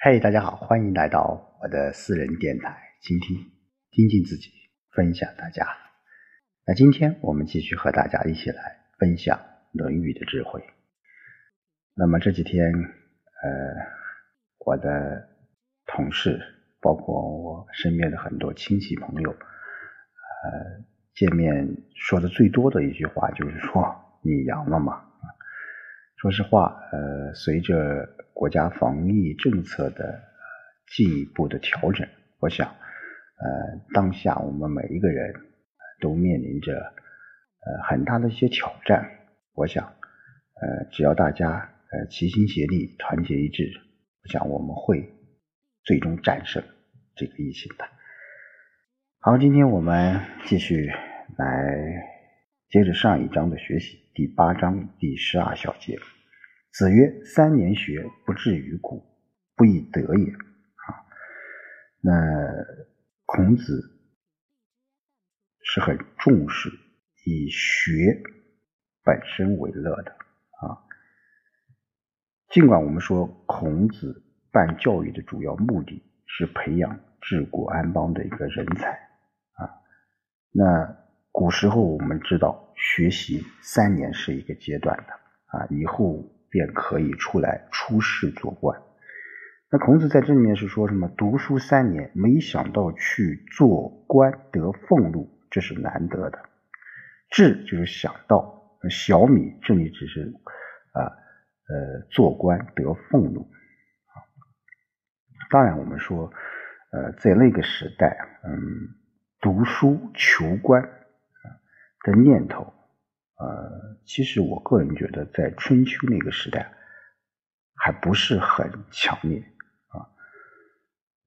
嘿，大家好，欢迎来到我的私人电台，倾听、精进自己，分享大家。那今天我们继续和大家一起来分享《论语》的智慧。那么这几天，呃，我的同事，包括我身边的很多亲戚朋友，呃，见面说的最多的一句话就是说：“你阳了吗？”说实话，呃，随着国家防疫政策的进一步的调整，我想，呃，当下我们每一个人都面临着呃很大的一些挑战。我想，呃，只要大家呃齐心协力、团结一致，我想我们会最终战胜这个疫情的。好，今天我们继续来。接着上一章的学习，第八章第十二小节，子曰：“三年学，不至于古，不亦得也。”啊，那孔子是很重视以学本身为乐的啊。尽管我们说孔子办教育的主要目的是培养治国安邦的一个人才啊，那。古时候我们知道，学习三年是一个阶段的啊，以后便可以出来出仕做官。那孔子在这里面是说什么？读书三年，没想到去做官得俸禄，这是难得的。志就是想到，小米这里只是啊呃做官得俸禄。当然我们说呃在那个时代，嗯，读书求官。的念头，呃，其实我个人觉得，在春秋那个时代，还不是很强烈啊。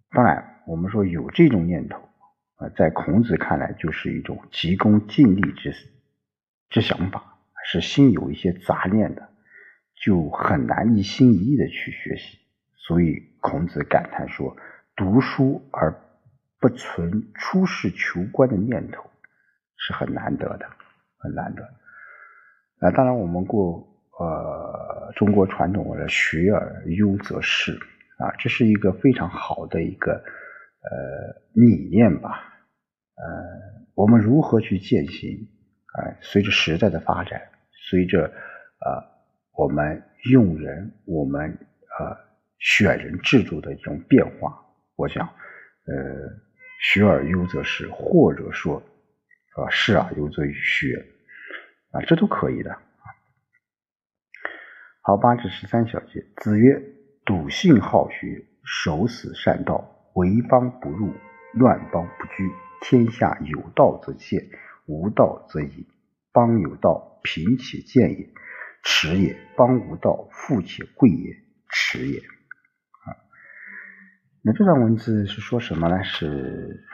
当然，我们说有这种念头啊，在孔子看来，就是一种急功近利之之想法，是心有一些杂念的，就很难一心一意的去学习。所以孔子感叹说：“读书而不存出世求官的念头。”是很难得的，很难得。啊，当然我们过呃中国传统的“学而优则仕”啊，这是一个非常好的一个呃理念吧。呃，我们如何去践行？啊，随着时代的发展，随着啊我们用人、我们呃选人制度的一种变化，我想，呃，“学而优则仕”，或者说。啊，是啊，有则于学啊，这都可以的。好，八至十三小节，子曰：“笃信好学，守死善道，为邦不入，乱邦不居。天下有道则见，无道则隐。邦有道，贫且贱也，耻也；邦无道，富且贵也，耻也。”啊，那这段文字是说什么呢？是，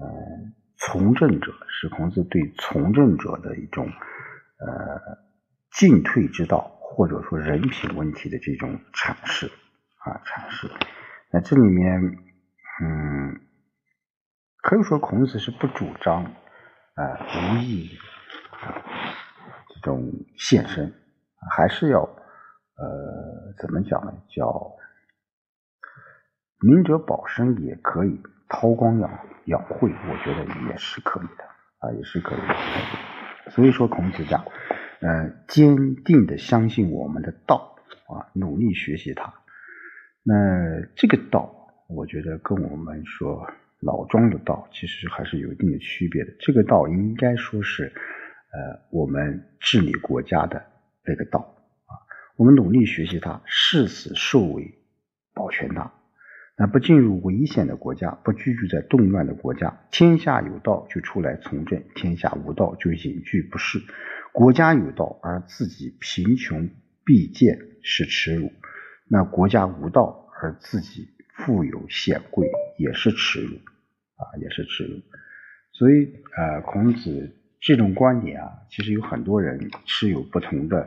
嗯。从政者是孔子对从政者的一种呃进退之道，或者说人品问题的这种阐释啊阐释。那这里面嗯可以说孔子是不主张啊无意这种献身，还是要呃怎么讲呢？叫明哲保身也可以。韬光养养晦，我觉得也是可以的啊，也是可以的。所以说，孔子讲，呃，坚定的相信我们的道啊，努力学习它。那这个道，我觉得跟我们说老庄的道，其实还是有一定的区别的。这个道应该说是，呃，我们治理国家的那个道啊，我们努力学习它，誓死受为，保全它。那不进入危险的国家，不居住在动乱的国家，天下有道就出来从政，天下无道就隐居不仕。国家有道而自己贫穷卑贱是耻辱，那国家无道而自己富有显贵也是耻辱啊，也是耻辱。所以呃，孔子这种观点啊，其实有很多人持有不同的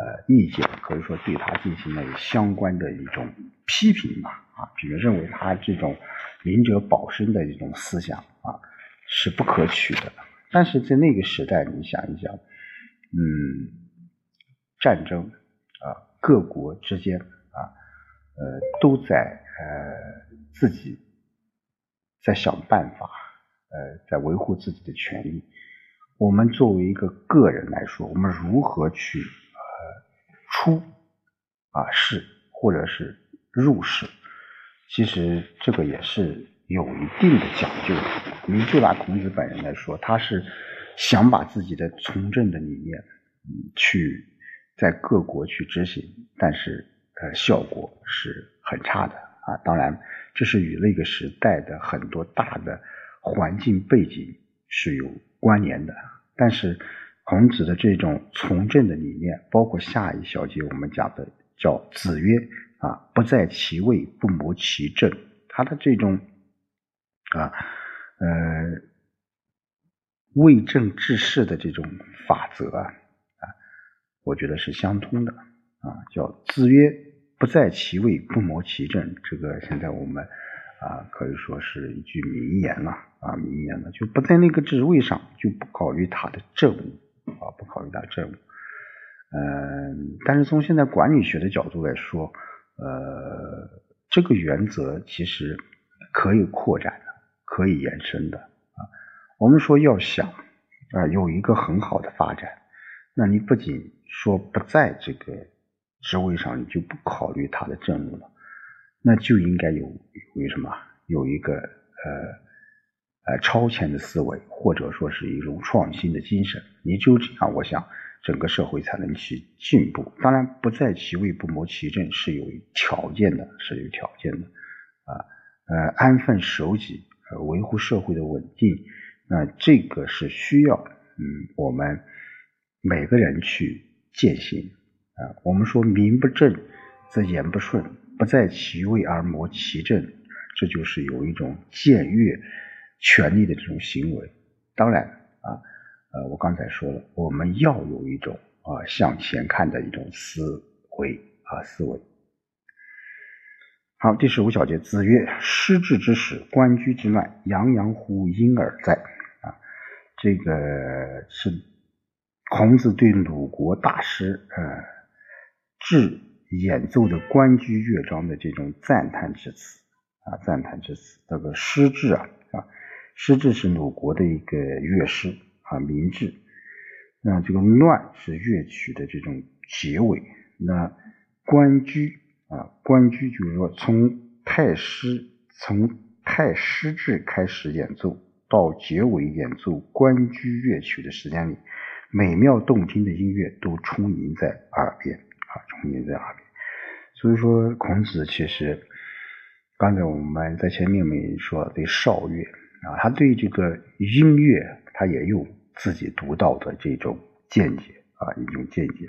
呃意见，可以说对他进行了相关的一种批评吧。啊，比如认为他这种明哲保身的一种思想啊是不可取的。但是在那个时代，你想一想，嗯，战争啊，各国之间啊，呃，都在呃自己在想办法，呃，在维护自己的权利。我们作为一个个人来说，我们如何去出啊世或者是入世？其实这个也是有一定的讲究的。你就拿孔子本人来说，他是想把自己的从政的理念，去在各国去执行，但是呃效果是很差的啊。当然，这是与那个时代的很多大的环境背景是有关联的。但是孔子的这种从政的理念，包括下一小节我们讲的叫“子曰啊，不在其位，不谋其政”，他的这种啊呃为政治事的这种法则啊啊，我觉得是相通的啊。叫“子曰不在其位，不谋其政”，这个现在我们啊可以说是一句名言了。啊，名言了就不在那个职位上，就不考虑他的政务啊，不考虑他政务。嗯，但是从现在管理学的角度来说，呃，这个原则其实可以扩展的，可以延伸的啊。我们说要想啊有一个很好的发展，那你不仅说不在这个职位上，你就不考虑他的政务了，那就应该有有什么有一个呃。呃，超前的思维，或者说是一种创新的精神，你只有这样，我想整个社会才能去进步。当然，不在其位不谋其政是有条件的，是有条件的啊。呃，安分守己，呃，维护社会的稳定，那这个是需要嗯我们每个人去践行啊。我们说名不正则言不顺，不在其位而谋其政，这就是有一种僭越。权力的这种行为，当然啊，呃，我刚才说了，我们要有一种啊向前看的一种思维啊思维。好，第十五小节，子曰：“失志之始，官居之乱，洋洋乎婴耳哉！”啊，这个是孔子对鲁国大师呃智演奏的官居乐章的这种赞叹之词啊，赞叹之词。这个失志啊诗志是鲁国的一个乐师啊，名志。那这个乱是乐曲的这种结尾。那关雎啊，关雎就是说从太师从太师志开始演奏到结尾演奏关雎乐曲的时间里，美妙动听的音乐都充盈在耳边啊，充盈在耳边。所以说，孔子其实刚才我们在前面没说对少乐。啊，他对这个音乐，他也有自己独到的这种见解啊，一种见解。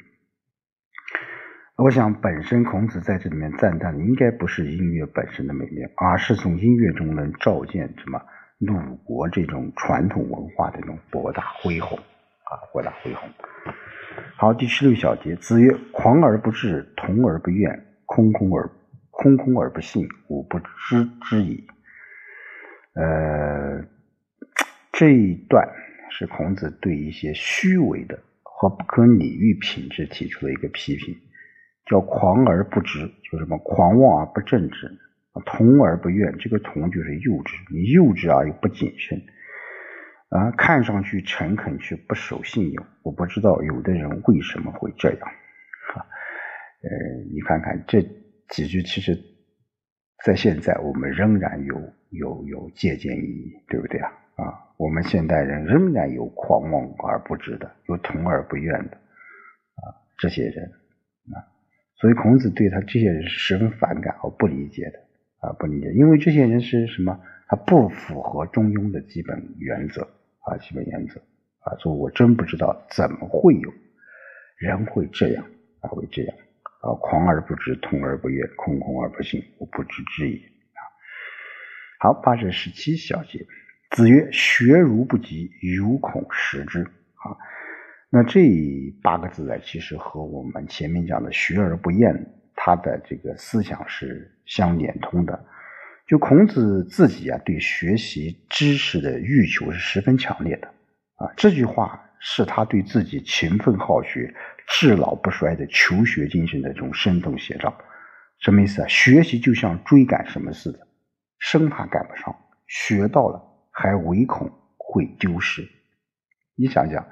我想，本身孔子在这里面赞叹的，应该不是音乐本身的美妙，而是从音乐中能照见什么鲁国这种传统文化的这种博大恢宏啊，博大恢宏。好，第十六小节，子曰：“狂而不治，同而不怨，空空而空空而不信，吾不知之矣。”呃，这一段是孔子对一些虚伪的和不可理喻品质提出的一个批评，叫狂而不直，就什么狂妄而不正直，同而不怨。这个同就是幼稚，你幼稚而又不谨慎啊，看上去诚恳却不守信用。我不知道有的人为什么会这样啊？呃，你看看这几句，其实，在现在我们仍然有。有有借鉴意义，对不对啊？啊，我们现代人仍然有狂妄而不知的，有同而不怨的啊，这些人啊，所以孔子对他这些人是十分反感和不理解的啊，不理解，因为这些人是什么？他不符合中庸的基本原则啊，基本原则啊，所以我真不知道怎么会有人会这样啊，会这样啊，狂而不知，同而不怨，空空而不信，我不知之矣。好，八至十七小节，子曰：“学如不及，犹恐失之。”啊，那这八个字呢，其实和我们前面讲的“学而不厌”他的这个思想是相连通的。就孔子自己啊，对学习知识的欲求是十分强烈的啊。这句话是他对自己勤奋好学、至老不衰的求学精神的这种生动写照。什么意思啊？学习就像追赶什么似的，生怕赶不上，学到了还唯恐会丢失。你想想，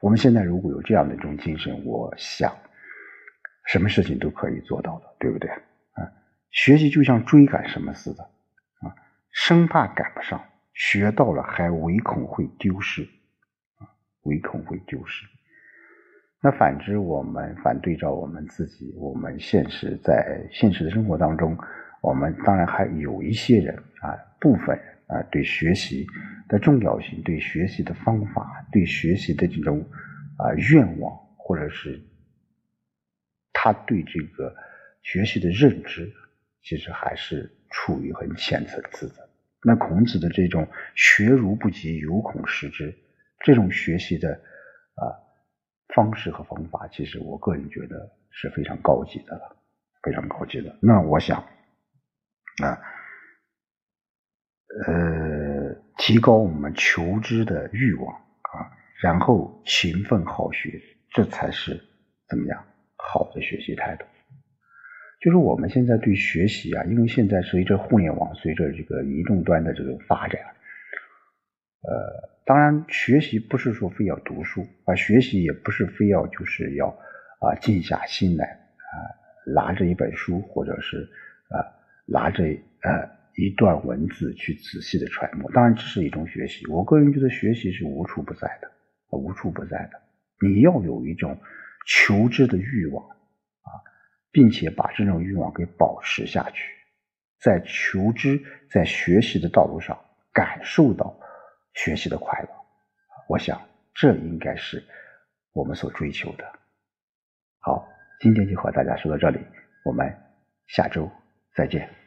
我们现在如果有这样的一种精神，我想什么事情都可以做到的，对不对？啊，学习就像追赶什么似的，啊，生怕赶不上，学到了还唯恐会丢失，啊，唯恐会丢失。那反之，我们反对照我们自己，我们现实在现实的生活当中，我们当然还有一些人啊，部分人啊，对学习的重要性、对学习的方法、对学习的这种啊愿望，或者是他对这个学习的认知，其实还是处于很浅层次的。那孔子的这种“学如不及，犹恐失之”这种学习的啊。方式和方法，其实我个人觉得是非常高级的了，非常高级的。那我想啊，呃，提高我们求知的欲望啊，然后勤奋好学，这才是怎么样好的学习态度。就是我们现在对学习啊，因为现在随着互联网，随着这个移动端的这个发展，呃。当然，学习不是说非要读书啊，学习也不是非要就是要啊静下心来啊拿着一本书或者是拿着呃一段文字去仔细的揣摩。当然，这是一种学习。我个人觉得学习是无处不在的，无处不在的。你要有一种求知的欲望啊，并且把这种欲望给保持下去，在求知、在学习的道路上感受到。学习的快乐，我想这应该是我们所追求的。好，今天就和大家说到这里，我们下周再见。